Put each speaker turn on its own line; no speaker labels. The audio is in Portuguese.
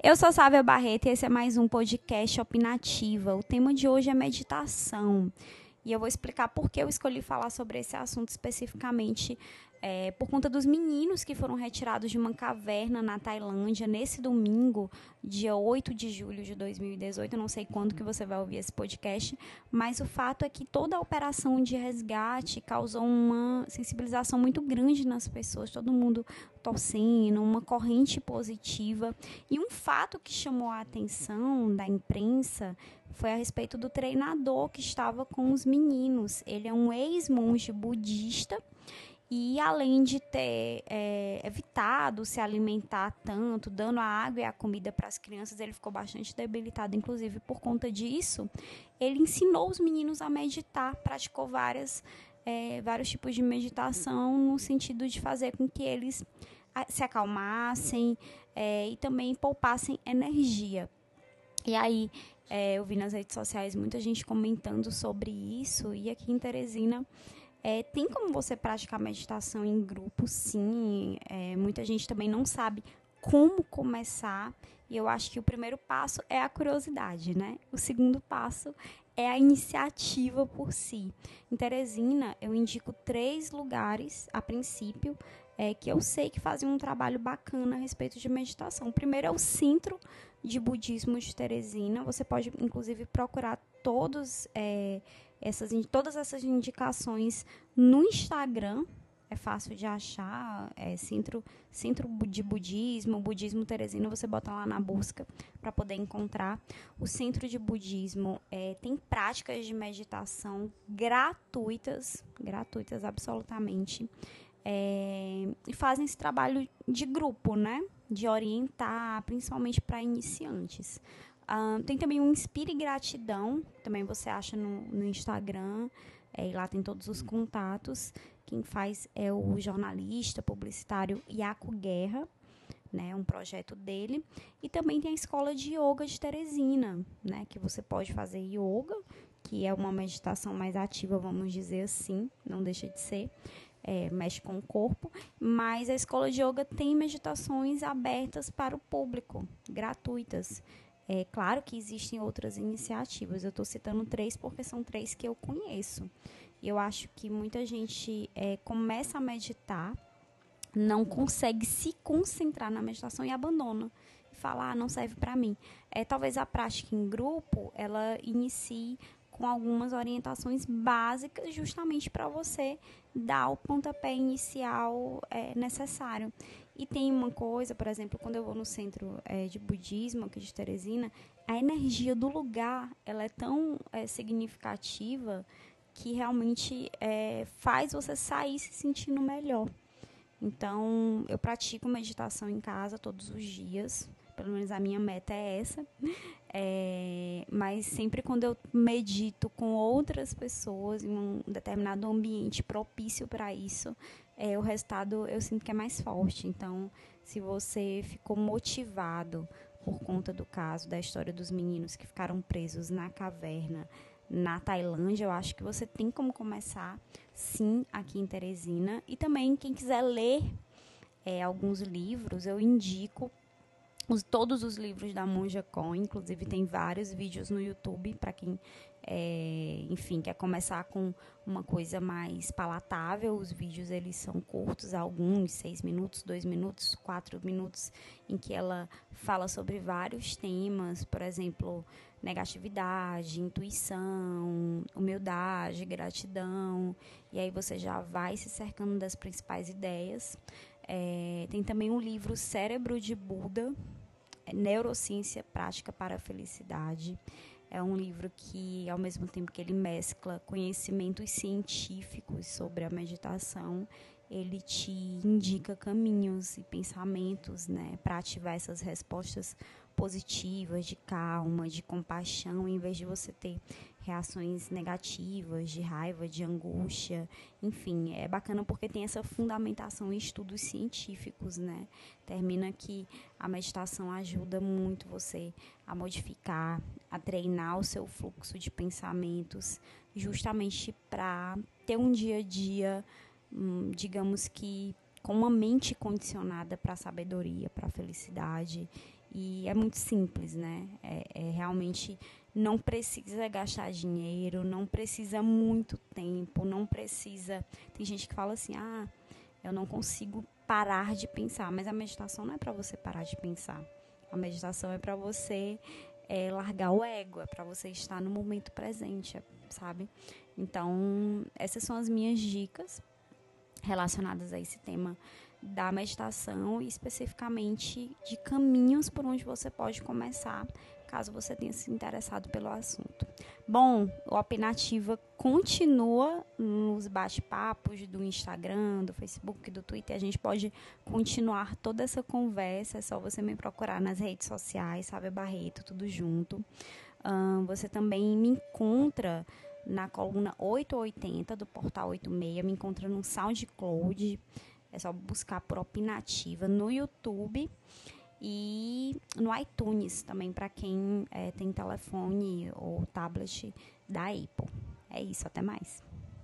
Eu sou Sávia Barreto e esse é mais um podcast Opinativa. O tema de hoje é meditação. E eu vou explicar por que eu escolhi falar sobre esse assunto especificamente é, por conta dos meninos que foram retirados de uma caverna na Tailândia nesse domingo, dia 8 de julho de 2018. Eu não sei quando que você vai ouvir esse podcast, mas o fato é que toda a operação de resgate causou uma sensibilização muito grande nas pessoas, todo mundo torcendo, uma corrente positiva. E um fato que chamou a atenção da imprensa foi a respeito do treinador que estava com os meninos. Ele é um ex-monge budista e além de ter é, evitado se alimentar tanto, dando a água e a comida para as crianças, ele ficou bastante debilitado, inclusive por conta disso. Ele ensinou os meninos a meditar, praticou várias, é, vários tipos de meditação no sentido de fazer com que eles se acalmassem é, e também poupassem energia. E aí, é, eu vi nas redes sociais muita gente comentando sobre isso, e aqui em Teresina é, tem como você praticar meditação em grupo, sim. É, muita gente também não sabe como começar. E eu acho que o primeiro passo é a curiosidade, né? O segundo passo é a iniciativa por si. Em Teresina, eu indico três lugares, a princípio, é, que eu sei que fazem um trabalho bacana a respeito de meditação. O primeiro é o Centro de Budismo de Teresina. Você pode, inclusive, procurar todos. É, essas, todas essas indicações no Instagram. É fácil de achar, é centro, centro de budismo, budismo teresino, você bota lá na busca para poder encontrar. O centro de budismo é, tem práticas de meditação gratuitas, gratuitas absolutamente, é, e fazem esse trabalho de grupo, né? De orientar, principalmente para iniciantes. Tem também o Inspire Gratidão, também você acha no, no Instagram, é, e lá tem todos os contatos. Quem faz é o jornalista, publicitário Iaco Guerra, né, um projeto dele. E também tem a Escola de Yoga de Teresina, né, que você pode fazer yoga, que é uma meditação mais ativa, vamos dizer assim, não deixa de ser. É, mexe com o corpo, mas a escola de yoga tem meditações abertas para o público, gratuitas. É claro que existem outras iniciativas, eu estou citando três porque são três que eu conheço. E eu acho que muita gente é, começa a meditar, não consegue se concentrar na meditação e abandona. E fala, ah, não serve para mim. É, talvez a prática em grupo, ela inicie com algumas orientações básicas justamente para você dar o pontapé inicial é, necessário. E tem uma coisa, por exemplo, quando eu vou no centro é, de budismo aqui de Teresina, a energia do lugar ela é tão é, significativa que realmente é, faz você sair se sentindo melhor. Então, eu pratico meditação em casa todos os dias, pelo menos a minha meta é essa. É, mas sempre quando eu medito com outras pessoas em um determinado ambiente propício para isso, é, o resultado eu sinto que é mais forte. Então, se você ficou motivado por conta do caso da história dos meninos que ficaram presos na caverna na Tailândia, eu acho que você tem como começar, sim, aqui em Teresina. E também, quem quiser ler é, alguns livros, eu indico os, todos os livros da Monja Con, inclusive tem vários vídeos no YouTube para quem, é, enfim, quer começar com uma coisa mais palatável. Os vídeos eles são curtos, alguns seis minutos, dois minutos, quatro minutos, em que ela fala sobre vários temas, por exemplo, negatividade, intuição, humildade, gratidão. E aí você já vai se cercando das principais ideias. É, tem também o livro Cérebro de Buda, Neurociência Prática para a Felicidade. É um livro que, ao mesmo tempo que ele mescla conhecimentos científicos sobre a meditação, ele te indica caminhos e pensamentos né, para ativar essas respostas positivas, de calma, de compaixão, em vez de você ter reações negativas, de raiva, de angústia. Enfim, é bacana porque tem essa fundamentação em estudos científicos, né? Termina que a meditação ajuda muito você a modificar, a treinar o seu fluxo de pensamentos, justamente para ter um dia a dia, hum, digamos que com uma mente condicionada para a sabedoria, para a felicidade E é muito simples, né? É, é, realmente não precisa gastar dinheiro, não precisa muito tempo, não precisa. Tem gente que fala assim: ah, eu não consigo parar de pensar. Mas a meditação não é para você parar de pensar. A meditação é para você é, largar o ego, é para você estar no momento presente, sabe? Então, essas são as minhas dicas relacionadas a esse tema da meditação e especificamente de caminhos por onde você pode começar, caso você tenha se interessado pelo assunto. Bom, o Opinativa continua nos bate-papos do Instagram, do Facebook, do Twitter. A gente pode continuar toda essa conversa, é só você me procurar nas redes sociais, sabe, Barreto, tudo junto. Um, você também me encontra na coluna 880 do Portal 86, me encontra no SoundCloud, é só buscar por Opinativa no YouTube e no iTunes também para quem é, tem telefone ou tablet da Apple. É isso, até mais.